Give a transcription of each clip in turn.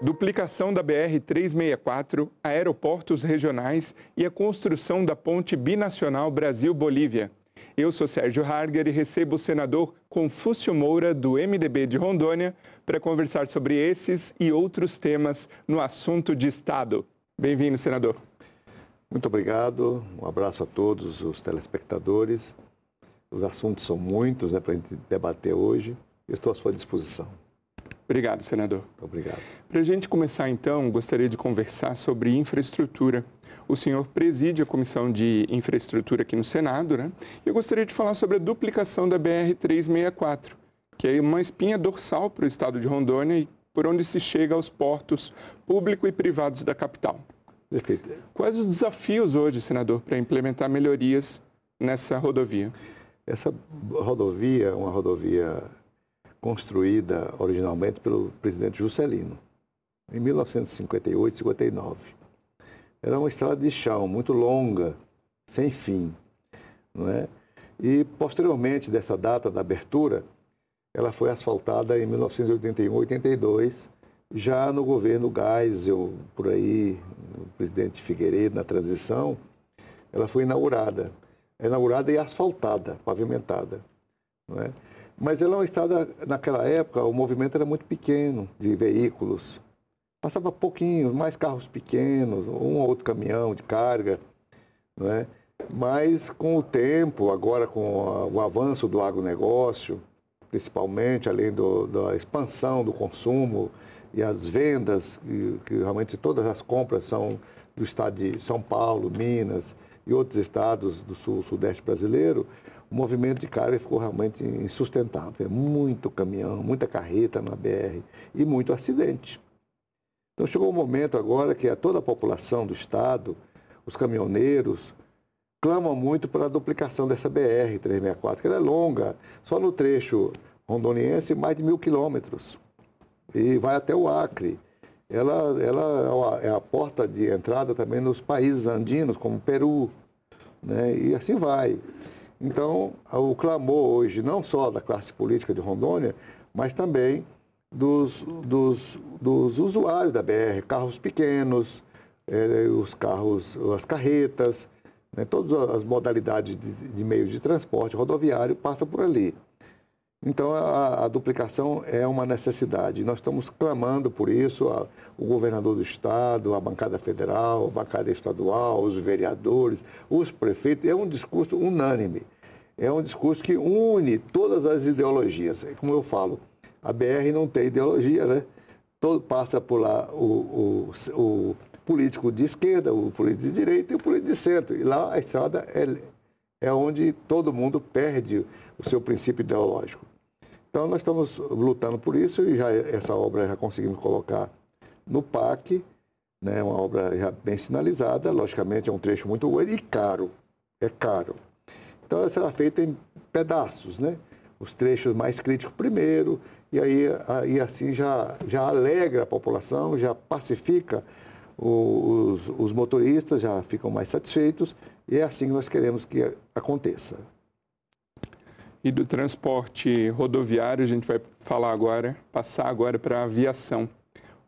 duplicação da BR-364, aeroportos regionais e a construção da ponte binacional Brasil-Bolívia. Eu sou Sérgio Harger e recebo o senador Confúcio Moura, do MDB de Rondônia, para conversar sobre esses e outros temas no assunto de Estado. Bem-vindo, senador. Muito obrigado, um abraço a todos os telespectadores. Os assuntos são muitos né, para a gente debater hoje. Estou à sua disposição. Obrigado, senador. Obrigado. Para a gente começar, então, gostaria de conversar sobre infraestrutura. O senhor preside a Comissão de Infraestrutura aqui no Senado, né? E eu gostaria de falar sobre a duplicação da BR-364, que é uma espinha dorsal para o estado de Rondônia e por onde se chega aos portos público e privados da capital. Perfeito. Quais os desafios hoje, senador, para implementar melhorias nessa rodovia? Essa rodovia é uma rodovia construída originalmente pelo presidente Juscelino, em 1958, 59. Era uma estrada de chão muito longa, sem fim, não é? E posteriormente dessa data da abertura, ela foi asfaltada em 1981, 82, já no governo Geisel, por aí, o presidente Figueiredo, na transição, ela foi inaugurada. Inaugurada e asfaltada, pavimentada. Não é? Mas ela é uma estrada, naquela época, o movimento era muito pequeno de veículos. Passava pouquinho, mais carros pequenos, um ou outro caminhão de carga, não é? Mas com o tempo, agora com o avanço do agronegócio, principalmente, além do, da expansão do consumo e as vendas, que, que realmente todas as compras são do estado de São Paulo, Minas e outros estados do sul, sudeste brasileiro, o movimento de carga ficou realmente insustentável. Muito caminhão, muita carreta na BR e muito acidente. Então chegou o um momento agora que a toda a população do estado, os caminhoneiros, clamam muito pela duplicação dessa BR-364, que ela é longa, só no trecho rondoniense mais de mil quilômetros. E vai até o Acre. Ela, ela é a porta de entrada também nos países andinos, como Peru, né? e assim vai. Então, o clamor hoje, não só da classe política de Rondônia, mas também dos, dos, dos usuários da BR, carros pequenos, eh, os carros, as carretas, né, todas as modalidades de, de meios de transporte rodoviário passam por ali. Então, a, a, duplicação é uma necessidade. Nós estamos clamando por isso, a, o governador do Estado, a bancada federal, a bancada estadual, os vereadores, os prefeitos. É um discurso unânime. É um discurso que une todas as ideologias. É como eu falo, a BR não tem ideologia, né? Todo passa por lá o, o, o político de esquerda, o político de direita e o político de centro. E lá a estrada é, é onde todo mundo perde o seu princípio ideológico. Então nós estamos lutando por isso e já essa obra já conseguimos colocar no PAC, né, uma obra já bem sinalizada, logicamente é um trecho muito grande e caro, é caro. Então ela será feita em pedaços, né? Os trechos mais críticos primeiro, e aí, aí assim já, já alegra a população, já pacifica os, os motoristas, já ficam mais satisfeitos, e é assim que nós queremos que aconteça. E do transporte rodoviário, a gente vai falar agora, passar agora para a aviação.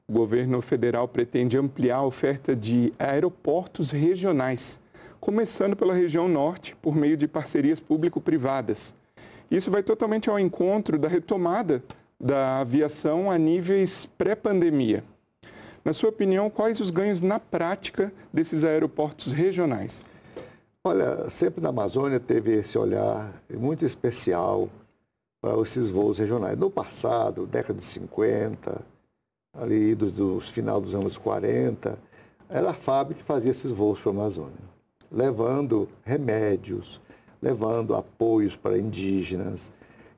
O governo federal pretende ampliar a oferta de aeroportos regionais, começando pela região norte, por meio de parcerias público-privadas. Isso vai totalmente ao encontro da retomada da aviação a níveis pré-pandemia. Na sua opinião, quais os ganhos na prática desses aeroportos regionais? Olha, sempre na Amazônia teve esse olhar muito especial para esses voos regionais. No passado, década de 50, ali dos, dos final dos anos 40, era a fábrica que fazia esses voos para a Amazônia, levando remédios, levando apoios para indígenas.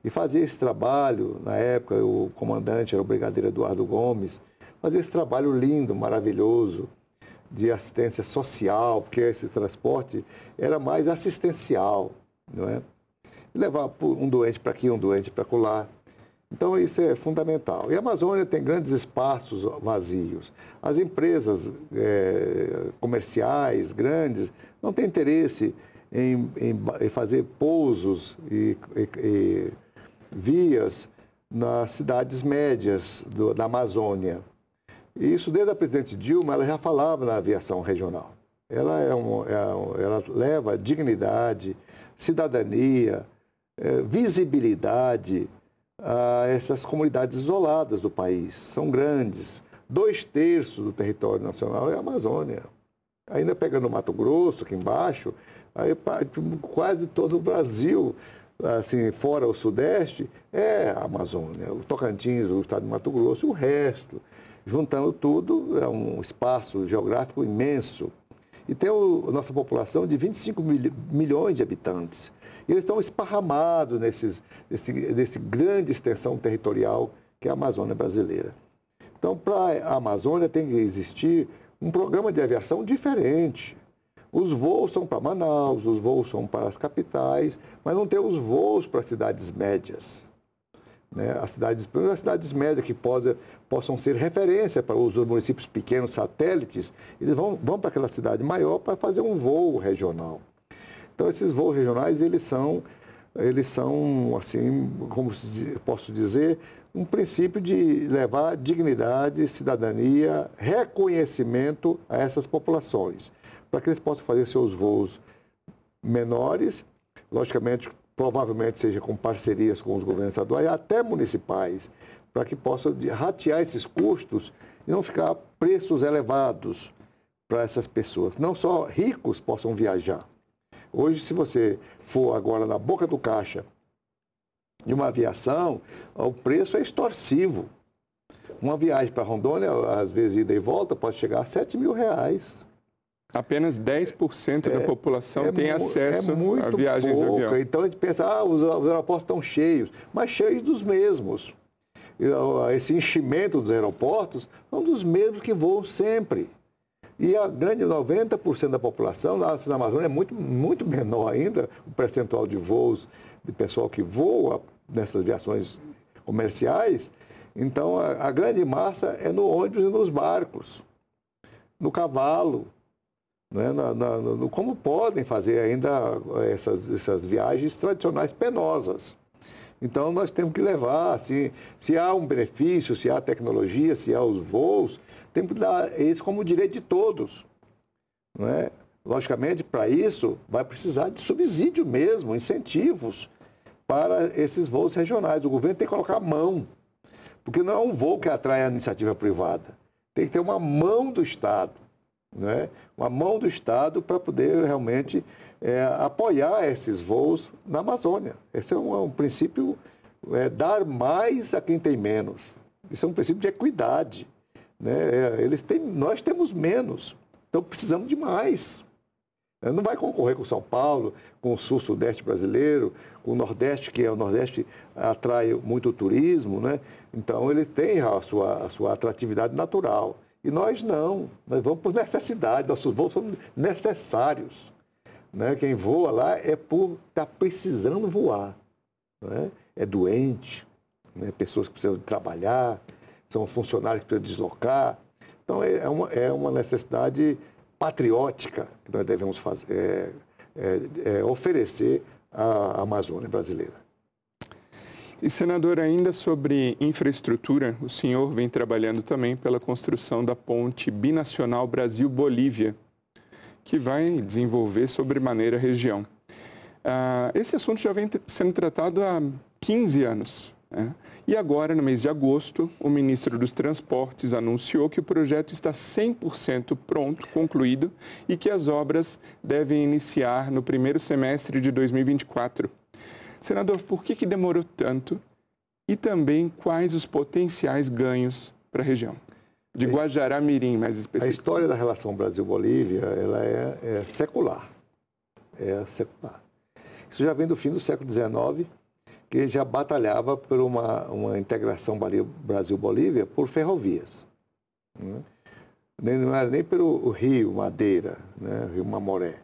E fazia esse trabalho, na época o comandante era o brigadeiro Eduardo Gomes, fazia esse trabalho lindo, maravilhoso, de assistência social, porque esse transporte era mais assistencial, não é? Levar um doente para aqui, um doente para lá. Então, isso é fundamental. E a Amazônia tem grandes espaços vazios. As empresas é, comerciais grandes não têm interesse em, em, em fazer pousos e, e, e, vias nas cidades médias do, da Amazônia. E isso desde a presidente Dilma, ela já falava na aviação regional. Ela, é um, é, ela leva dignidade, cidadania, é, visibilidade a essas comunidades isoladas do país. São grandes. Dois terços do território nacional é a Amazônia. Ainda pegando o Mato Grosso, aqui embaixo, aí quase todo o Brasil, assim, fora o Sudeste, é a Amazônia. O Tocantins, o estado de Mato Grosso, o resto. Juntando tudo, é um espaço geográfico imenso. E tem a nossa população de 25 mil, milhões de habitantes. E eles estão esparramados nesses, nesse, nesse grande extensão territorial que é a Amazônia brasileira. Então, para a Amazônia tem que existir um programa de aviação diferente. Os voos são para Manaus, os voos são para as capitais, mas não tem os voos para as cidades médias. Né? As, cidades, as cidades médias que pode, possam ser referência para os municípios pequenos, satélites, eles vão, vão para aquela cidade maior para fazer um voo regional. Então, esses voos regionais, eles são, eles são assim, como posso dizer, um princípio de levar dignidade, cidadania, reconhecimento a essas populações para que eles possam fazer seus voos menores, logicamente, provavelmente seja com parcerias com os governos estaduais, até municipais, para que possam ratear esses custos e não ficar preços elevados para essas pessoas. Não só ricos possam viajar. Hoje, se você for agora na boca do caixa de uma aviação, o preço é extorsivo. Uma viagem para Rondônia, às vezes ida e volta, pode chegar a 7 mil reais. Apenas 10% é, da população é, tem é acesso é a viagens pouco. de avião. Então a gente pensa, ah, os, os aeroportos estão cheios, mas cheios dos mesmos. Esse enchimento dos aeroportos são dos mesmos que voam sempre. E a grande 90% da população na Amazônia é muito, muito menor ainda, o percentual de voos de pessoal que voa nessas viações comerciais. Então a, a grande massa é no ônibus e nos barcos, no cavalo, né, na, na, no, como podem fazer ainda essas, essas viagens tradicionais penosas. Então, nós temos que levar, assim, se há um benefício, se há tecnologia, se há os voos, temos que dar isso como direito de todos. Não é? Logicamente, para isso, vai precisar de subsídio mesmo, incentivos para esses voos regionais. O governo tem que colocar a mão, porque não é um voo que atrai a iniciativa privada. Tem que ter uma mão do Estado né, uma mão do Estado para poder realmente é, apoiar esses voos na Amazônia. Esse é um, é um princípio, é, dar mais a quem tem menos. Isso é um princípio de equidade. Né? É, eles têm, nós temos menos, então precisamos de mais. É, não vai concorrer com São Paulo, com o sul-sudeste brasileiro, com o Nordeste, que é o Nordeste atrai muito turismo, né? Então eles têm a sua, a sua atratividade natural. E nós não, nós vamos por necessidade, nossos voos são necessários. Né? Quem voa lá é por estar tá precisando voar. Né? É doente, né? pessoas que precisam trabalhar, são funcionários que precisam deslocar. Então é, é uma, é uma necessidade patriótica que nós devemos fazer, é, é, é oferecer à Amazônia brasileira. E, senador, ainda sobre infraestrutura, o senhor vem trabalhando também pela construção da ponte binacional Brasil-Bolívia, que vai desenvolver sobremaneira a região. Ah, esse assunto já vem sendo tratado há 15 anos. Né? E agora, no mês de agosto, o ministro dos Transportes anunciou que o projeto está 100% pronto, concluído, e que as obras devem iniciar no primeiro semestre de 2024. Senador, por que, que demorou tanto e também quais os potenciais ganhos para a região? De Guajará-Mirim, mais específico. A história da relação Brasil-Bolívia ela é, é, secular. É secular. Isso já vem do fim do século XIX, que já batalhava por uma, uma integração Brasil-Bolívia por ferrovias. Né? Não era nem pelo Rio Madeira, né? Rio Mamoré,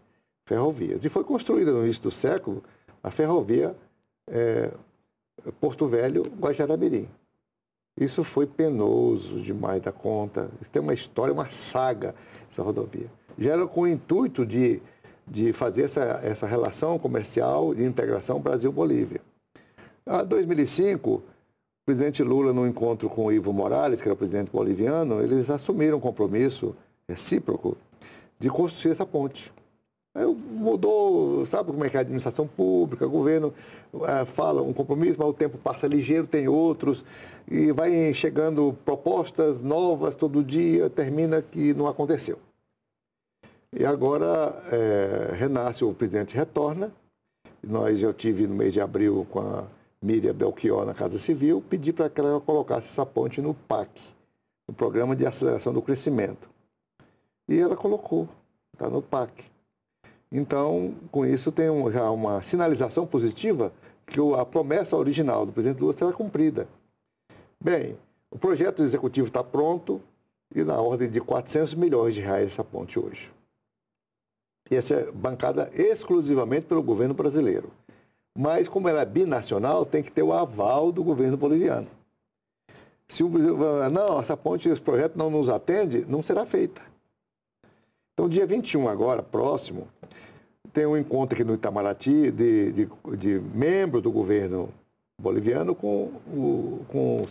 ferrovias. E foi construída no início do século a ferrovia é, Porto Velho, Guajaramirim. Isso foi penoso demais da conta. Isso tem uma história, uma saga, essa rodovia. Já era com o intuito de, de fazer essa, essa relação comercial de integração Brasil-Bolívia. Em 2005, presidente Lula, no encontro com o Ivo Morales, que era o presidente boliviano, eles assumiram um compromisso recíproco de construir essa ponte. Aí mudou, sabe como é que é a administração pública, o governo é, fala um compromisso, mas o tempo passa ligeiro, tem outros, e vai chegando propostas novas todo dia, termina que não aconteceu. E agora é, renasce, o presidente retorna, nós já tive no mês de abril com a Miriam Belchior na Casa Civil, pedi para que ela colocasse essa ponte no PAC, no Programa de Aceleração do Crescimento. E ela colocou, está no PAC. Então, com isso, tem um, já uma sinalização positiva que a promessa original do presidente Lula será cumprida. Bem, o projeto executivo está pronto e na ordem de 400 milhões de reais essa ponte hoje. E essa é bancada exclusivamente pelo governo brasileiro. Mas, como ela é binacional, tem que ter o aval do governo boliviano. Se o Brasil falar, não, essa ponte, esse projeto não nos atende, não será feita. Então, dia 21 agora, próximo, tem um encontro aqui no Itamaraty de, de, de membros do governo boliviano com, o, com,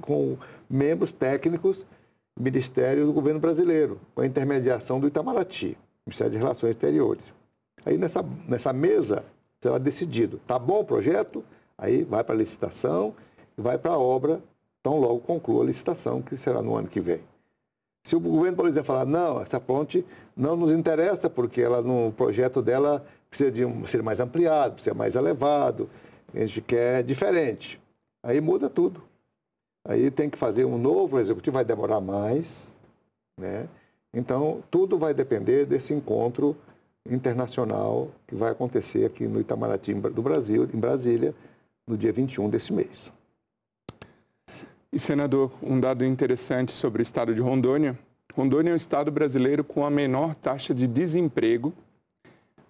com membros técnicos do Ministério do Governo Brasileiro, com a intermediação do Itamaraty, Ministério de Relações Exteriores. Aí nessa, nessa mesa será decidido. Está bom o projeto? Aí vai para a licitação e vai para a obra, tão logo conclua a licitação, que será no ano que vem. Se o governo, por exemplo, falar, não, essa ponte não nos interessa, porque ela, no projeto dela precisa de um, ser mais ampliado, precisa ser mais elevado, a gente quer diferente. Aí muda tudo. Aí tem que fazer um novo executivo, vai demorar mais, né? Então, tudo vai depender desse encontro internacional que vai acontecer aqui no Itamaraty do Brasil, em Brasília, no dia 21 desse mês. E, senador, um dado interessante sobre o estado de Rondônia. Rondônia é o estado brasileiro com a menor taxa de desemprego.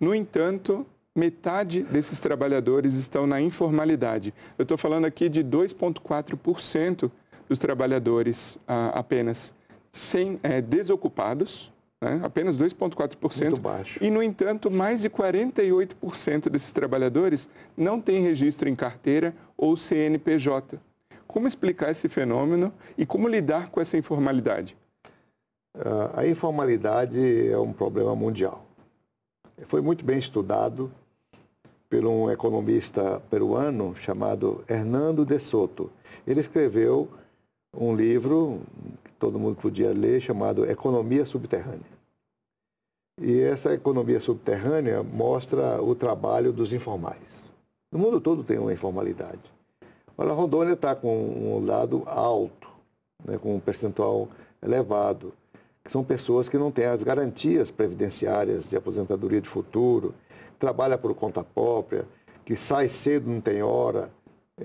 No entanto, metade desses trabalhadores estão na informalidade. Eu estou falando aqui de 2,4% dos trabalhadores ah, apenas sem, é, desocupados, né? apenas 2,4%. baixo. E, no entanto, mais de 48% desses trabalhadores não têm registro em carteira ou CNPJ. Como explicar esse fenômeno e como lidar com essa informalidade? Uh, a informalidade é um problema mundial. Foi muito bem estudado por um economista peruano chamado Hernando de Soto. Ele escreveu um livro que todo mundo podia ler chamado Economia Subterrânea. E essa economia subterrânea mostra o trabalho dos informais. No mundo todo tem uma informalidade. Mas a Rondônia está com um lado alto, né, com um percentual elevado, que são pessoas que não têm as garantias previdenciárias de aposentadoria de futuro, trabalha por conta própria, que sai cedo, não tem hora,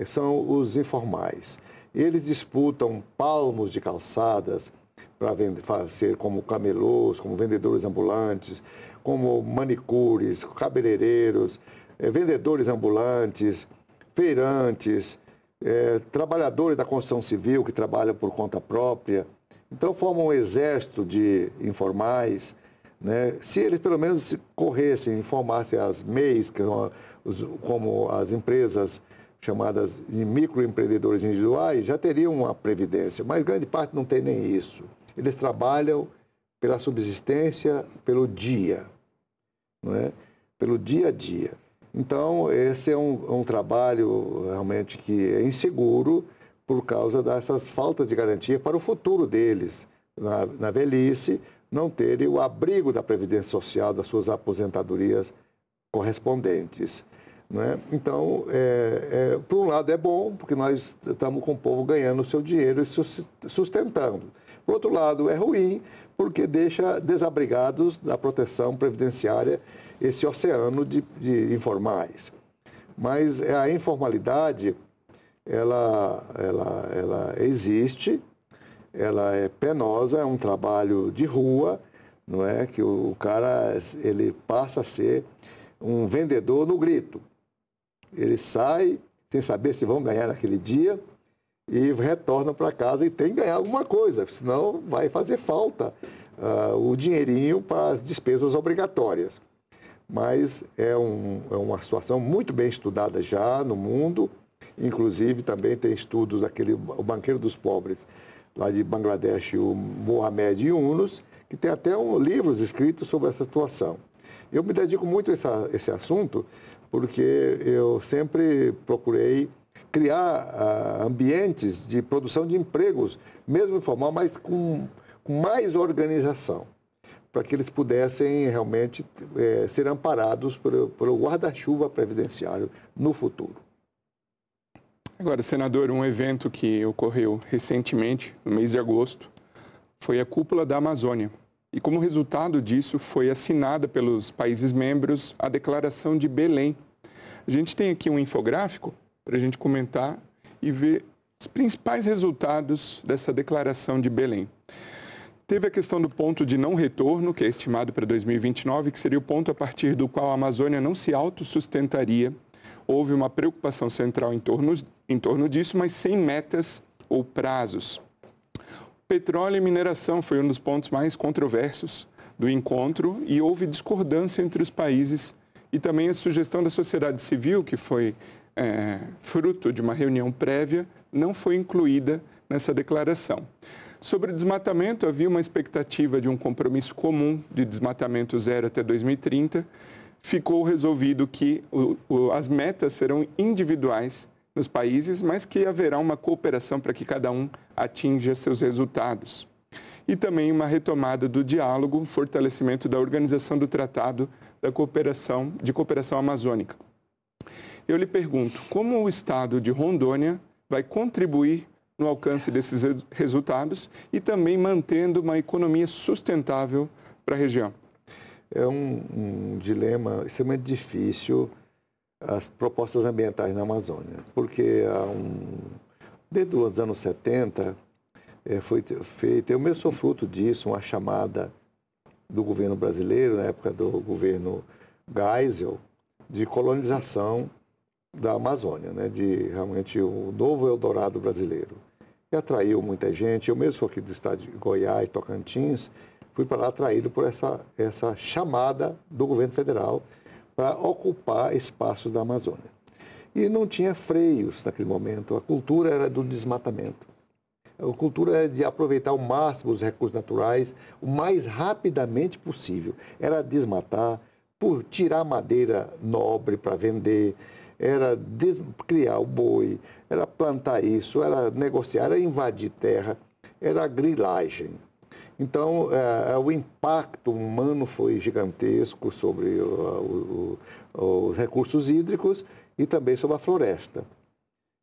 são os informais. Eles disputam palmos de calçadas, para ser como camelôs, como vendedores ambulantes, como manicures, cabeleireiros, é, vendedores ambulantes, feirantes, é, trabalhadores da construção civil que trabalham por conta própria. Então formam um exército de informais. Né? Se eles pelo menos corressem, informassem as MEIs, que são os, como as empresas chamadas de microempreendedores individuais, já teriam uma previdência, mas grande parte não tem nem isso. Eles trabalham pela subsistência, pelo dia, não é? pelo dia a dia. Então, esse é um, um trabalho realmente que é inseguro por causa dessas faltas de garantia para o futuro deles, na, na velhice, não terem o abrigo da Previdência Social, das suas aposentadorias correspondentes. Né? Então, é, é, por um lado é bom, porque nós estamos com o povo ganhando o seu dinheiro e sustentando. Por outro lado, é ruim porque deixa desabrigados da proteção previdenciária esse oceano de, de informais. Mas a informalidade, ela, ela, ela existe, ela é penosa, é um trabalho de rua, não é? Que o cara ele passa a ser um vendedor no grito. Ele sai sem saber se vão ganhar naquele dia, e retornam para casa e tem que ganhar alguma coisa, senão vai fazer falta uh, o dinheirinho para as despesas obrigatórias. Mas é, um, é uma situação muito bem estudada já no mundo Inclusive, também tem estudos daquele, o banqueiro dos pobres, lá de Bangladesh, o Mohamed Yunus, que tem até um, livros escritos sobre essa situação. Eu me dedico muito a essa, esse assunto porque eu sempre procurei criar uh, ambientes de produção de empregos, mesmo informal, mas com, com mais organização, para que eles pudessem realmente é, ser amparados pelo, pelo guarda-chuva previdenciário no futuro. Agora, senador, um evento que ocorreu recentemente, no mês de agosto, foi a Cúpula da Amazônia. E como resultado disso, foi assinada pelos países membros a Declaração de Belém. A gente tem aqui um infográfico para a gente comentar e ver os principais resultados dessa Declaração de Belém. Teve a questão do ponto de não retorno, que é estimado para 2029, que seria o ponto a partir do qual a Amazônia não se autossustentaria. Houve uma preocupação central em torno, em torno disso, mas sem metas ou prazos. Petróleo e mineração foi um dos pontos mais controversos do encontro e houve discordância entre os países e também a sugestão da sociedade civil, que foi é, fruto de uma reunião prévia, não foi incluída nessa declaração. Sobre desmatamento, havia uma expectativa de um compromisso comum de desmatamento zero até 2030. Ficou resolvido que o, o, as metas serão individuais nos países, mas que haverá uma cooperação para que cada um atinja seus resultados. E também uma retomada do diálogo, fortalecimento da organização do Tratado da cooperação, de Cooperação Amazônica. Eu lhe pergunto, como o Estado de Rondônia vai contribuir no alcance desses resultados e também mantendo uma economia sustentável para a região? É um, um dilema extremamente difícil as propostas ambientais na Amazônia, porque há um, desde os anos 70 é, foi feita, eu mesmo sou fruto disso, uma chamada do governo brasileiro, na época do governo Geisel, de colonização da Amazônia, né, de realmente o novo Eldorado brasileiro. E atraiu muita gente, eu mesmo sou aqui do estado de Goiás, Tocantins, fui para lá atraído por essa, essa chamada do governo federal para ocupar espaços da Amazônia. E não tinha freios naquele momento. A cultura era do desmatamento. A cultura era de aproveitar ao máximo os recursos naturais o mais rapidamente possível. Era desmatar, por tirar madeira nobre para vender, era criar o boi, era plantar isso, era negociar, era invadir terra, era grilagem. Então, é, o impacto humano foi gigantesco sobre o, o, os recursos hídricos e também sobre a floresta.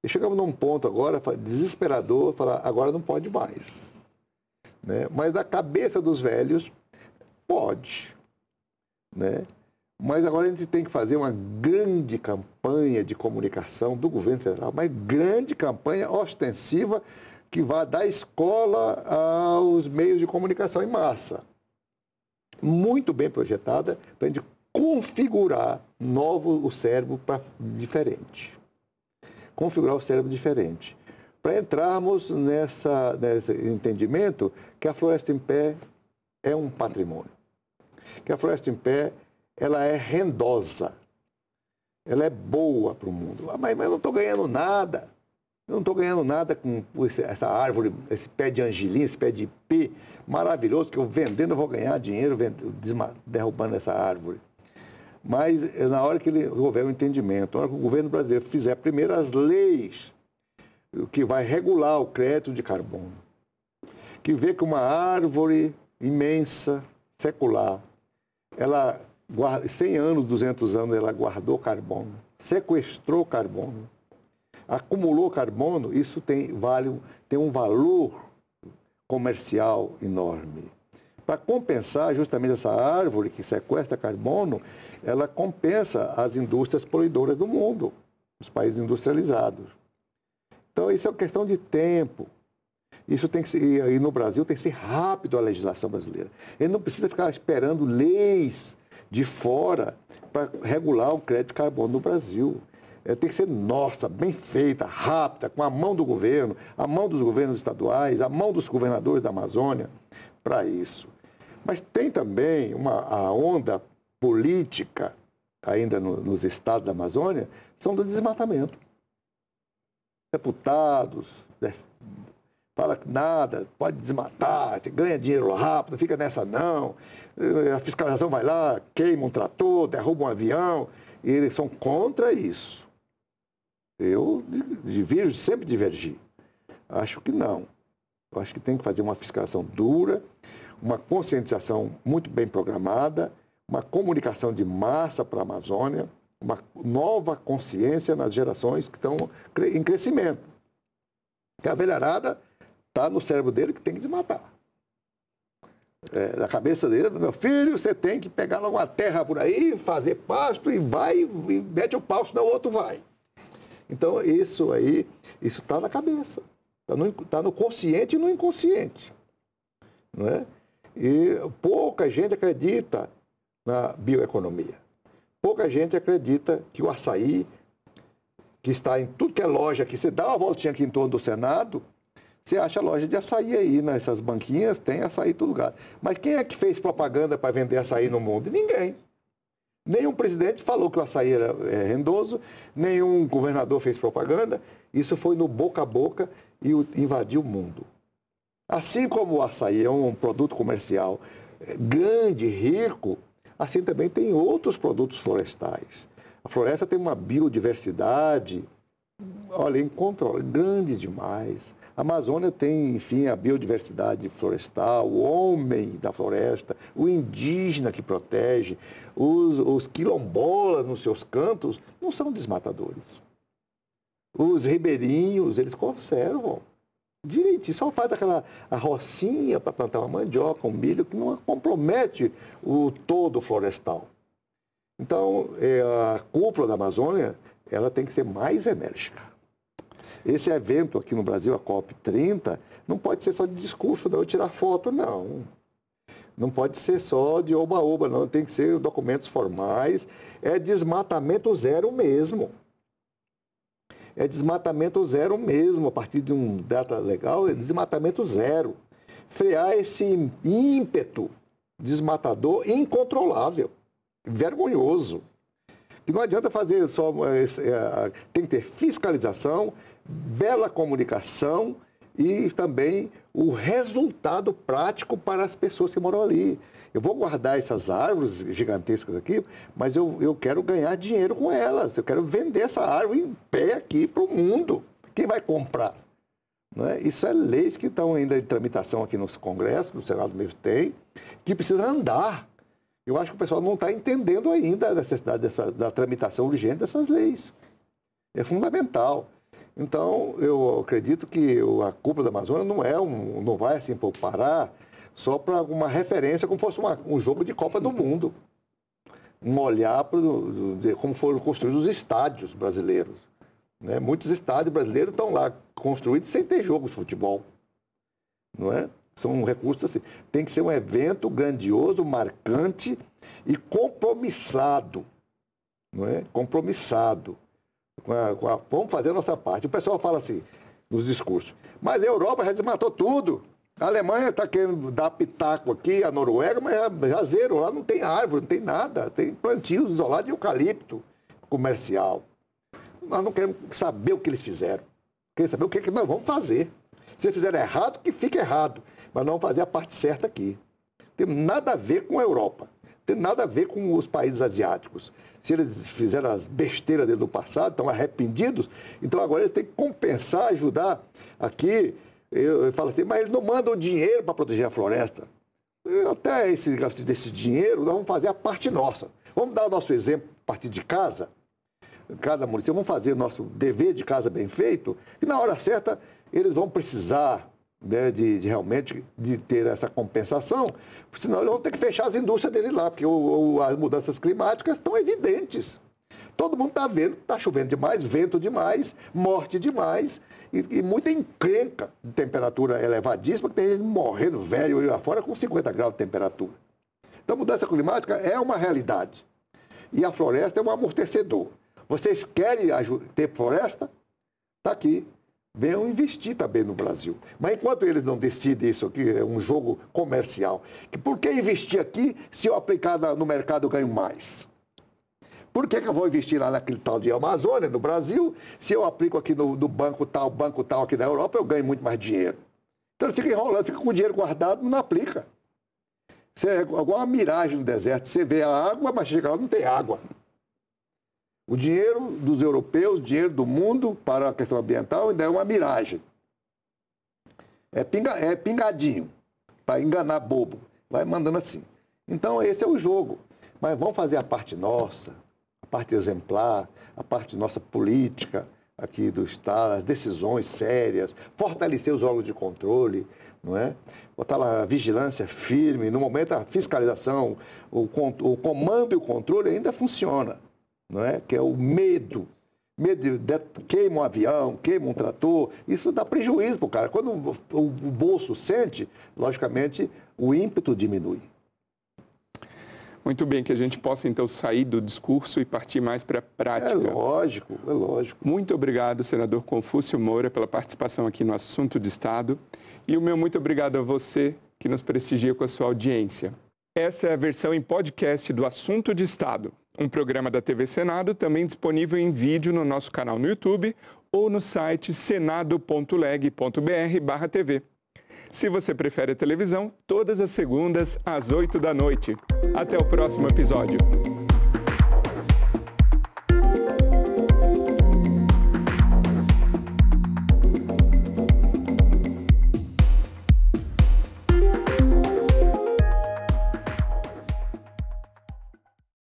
E chegamos num ponto agora, desesperador, falar, agora não pode mais. Né? Mas na cabeça dos velhos, pode. Né? Mas agora a gente tem que fazer uma grande campanha de comunicação do governo federal, mas grande campanha ostensiva que vai dar escola aos meios de comunicação em massa. Muito bem projetada para a gente configurar novo o cérebro para diferente. Configurar o cérebro diferente. Para entrarmos nessa, nesse entendimento que a floresta em pé é um patrimônio. Que a floresta em pé ela é rendosa. Ela é boa para o mundo. Ah, mas, mas eu não estou ganhando nada. Eu não estou ganhando nada com essa árvore, esse pé de angelim, esse pé de ipê maravilhoso, que eu vendendo eu vou ganhar dinheiro derrubando essa árvore. Mas é na hora que ele houver um entendimento, na hora que o governo brasileiro fizer primeiro as leis que vai regular o crédito de carbono, que vê que uma árvore imensa, secular, ela 100 anos, 200 anos, ela guardou carbono, sequestrou carbono, acumulou carbono, isso tem, vale, tem um valor comercial enorme. Para compensar justamente essa árvore que sequestra carbono, ela compensa as indústrias poluidoras do mundo, os países industrializados. Então, isso é uma questão de tempo. Isso tem que ser, e no Brasil tem que ser rápido a legislação brasileira. Ele não precisa ficar esperando leis de fora para regular o crédito de carbono no Brasil é, tem que ser nossa, bem feita, rápida, com a mão do governo, a mão dos governos estaduais, a mão dos governadores da Amazônia para isso. Mas tem também uma, a onda política, ainda no, nos estados da Amazônia, são do desmatamento. deputados, né, fala que nada, pode desmatar, ganha dinheiro rápido, fica nessa não. A fiscalização vai lá, queima um trator, derruba um avião, e eles são contra isso. Eu divirjo, sempre divergi. Acho que não. Eu acho que tem que fazer uma fiscalização dura, uma conscientização muito bem programada, uma comunicação de massa para a Amazônia, uma nova consciência nas gerações que estão em crescimento. Que a velharada está no cérebro dele que tem que desmatar. É, na cabeça dele, meu filho, você tem que pegar logo uma terra por aí, fazer pasto e vai, e mete o pau, senão o outro vai. Então, isso aí, isso está na cabeça. Está no, tá no consciente e no inconsciente. Não é? E pouca gente acredita na bioeconomia. Pouca gente acredita que o açaí, que está em tudo que é loja, que você dá uma voltinha aqui em torno do Senado, você acha loja de açaí aí, nessas banquinhas, tem açaí em todo lugar. Mas quem é que fez propaganda para vender açaí no mundo? Ninguém. Nenhum presidente falou que o açaí era é, rendoso, nenhum governador fez propaganda. Isso foi no boca a boca e invadiu o mundo. Assim como o açaí é um produto comercial é, grande, rico, assim também tem outros produtos florestais. A floresta tem uma biodiversidade, olha, em controle, grande demais. A Amazônia tem, enfim, a biodiversidade florestal, o homem da floresta, o indígena que protege, os, os quilombolas nos seus cantos não são desmatadores. Os ribeirinhos, eles conservam direitinho, só faz aquela a rocinha para plantar uma mandioca, um milho, que não compromete o todo florestal. Então, é, a cúpula da Amazônia, ela tem que ser mais enérgica. Esse evento aqui no Brasil, a COP30, não pode ser só de discurso, não, tirar foto, não. Não pode ser só de oba-oba, não. Tem que ser documentos formais. É desmatamento zero mesmo. É desmatamento zero mesmo. A partir de um data legal, é desmatamento zero. Frear esse ímpeto desmatador incontrolável, vergonhoso. E não adianta fazer só. É, tem que ter fiscalização, bela comunicação e também o resultado prático para as pessoas que moram ali. Eu vou guardar essas árvores gigantescas aqui, mas eu, eu quero ganhar dinheiro com elas. Eu quero vender essa árvore em pé aqui para o mundo. Quem vai comprar? É? Isso é leis que estão ainda em tramitação aqui no Congresso, no Senado mesmo tem, que precisa andar. Eu acho que o pessoal não está entendendo ainda a necessidade dessa, da tramitação urgente dessas leis. É fundamental. Então, eu acredito que a cúpula da Amazônia não é um, não vai assim por parar só para alguma referência, como fosse uma, um jogo de Copa do Mundo. Um olhar para como foram construídos os estádios brasileiros. Né? Muitos estádios brasileiros estão lá construídos sem ter jogo de futebol. Não é? São um recurso assim. Tem que ser um evento grandioso, marcante e compromissado. Não é? Compromissado com a, com a, vamos fazer a nossa parte. O pessoal fala assim, nos discursos, mas a Europa já desmatou tudo. A Alemanha está querendo dar pitaco aqui, a Noruega, mas já, zero, lá não tem árvore, não tem nada, tem plantios isolados de eucalipto comercial. Nós não queremos saber o que eles fizeram. Queremos saber o que, que nós vamos fazer. Se eles fizeram errado, que fique errado. Mas vamos fazer a parte certa aqui. Tem nada a ver com a Europa. Tem nada a ver com os países asiáticos se eles fizeram as besteiras dele no passado, estão arrependidos, então agora eles têm que compensar, ajudar. Aqui, eu, eu falo assim, mas eles não mandam dinheiro para proteger a floresta. Até esse negócio desse dinheiro, nós vamos fazer a parte nossa. Vamos dar o nosso exemplo a partir de casa. Cada município, vamos fazer o nosso dever de casa bem feito, e na hora certa eles vão precisar né, de, de, realmente de ter essa compensação, senão eles vão ter que fechar as indústrias dele lá, porque o, o, as mudanças climáticas estão evidentes. Todo mundo está vendo, está chovendo demais, vento demais, morte demais e, e, muita encrenca de temperatura elevadíssima, que tem gente morrendo velho lá fora com 50 graus de temperatura. Então, mudança climática é uma realidade. E a floresta é um amortecedor. Vocês querem ter floresta? Está aqui venham investir também no Brasil. Mas enquanto eles não decidem isso aqui, é um jogo comercial. Que por que investir aqui se eu aplicar no mercado eu ganho mais? Por que, que eu vou investir lá naquele tal de Amazônia, no Brasil, se eu aplico aqui no, no banco tal, banco tal aqui da Europa, eu ganho muito mais dinheiro? Então ele fica enrolando, fica com o dinheiro guardado, não aplica. Você é igual uma miragem no deserto. Você vê a água, mas chega lá não tem água. O dinheiro dos europeus, o dinheiro do mundo para a questão ambiental ainda é uma miragem. É, pinga, é pingadinho, para enganar bobo. Vai mandando assim. Então, esse é o jogo. Mas vamos fazer a parte nossa, a parte exemplar, a parte nossa política aqui do Estado, as decisões sérias, fortalecer os órgãos de controle, não é? Botar lá a vigilância firme, no momento a fiscalização, o, o comando e o controle ainda funciona, não é? Que é o medo. Medo de, queima um avião, queima um trator, isso dá prejuízo para o cara. Quando o, o bolso sente, logicamente, o ímpeto diminui. Muito bem, que a gente possa então sair do discurso e partir mais para a prática. É lógico, é lógico. Muito obrigado, senador Confúcio Moura, pela participação aqui no Assunto de Estado. E o meu muito obrigado a você que nos prestigia com a sua audiência. Essa é a versão em podcast do Assunto de Estado, um programa da TV Senado também disponível em vídeo no nosso canal no YouTube ou no site senado.leg.br/tv. Se você prefere a televisão, todas as segundas às 8 da noite. Até o próximo episódio.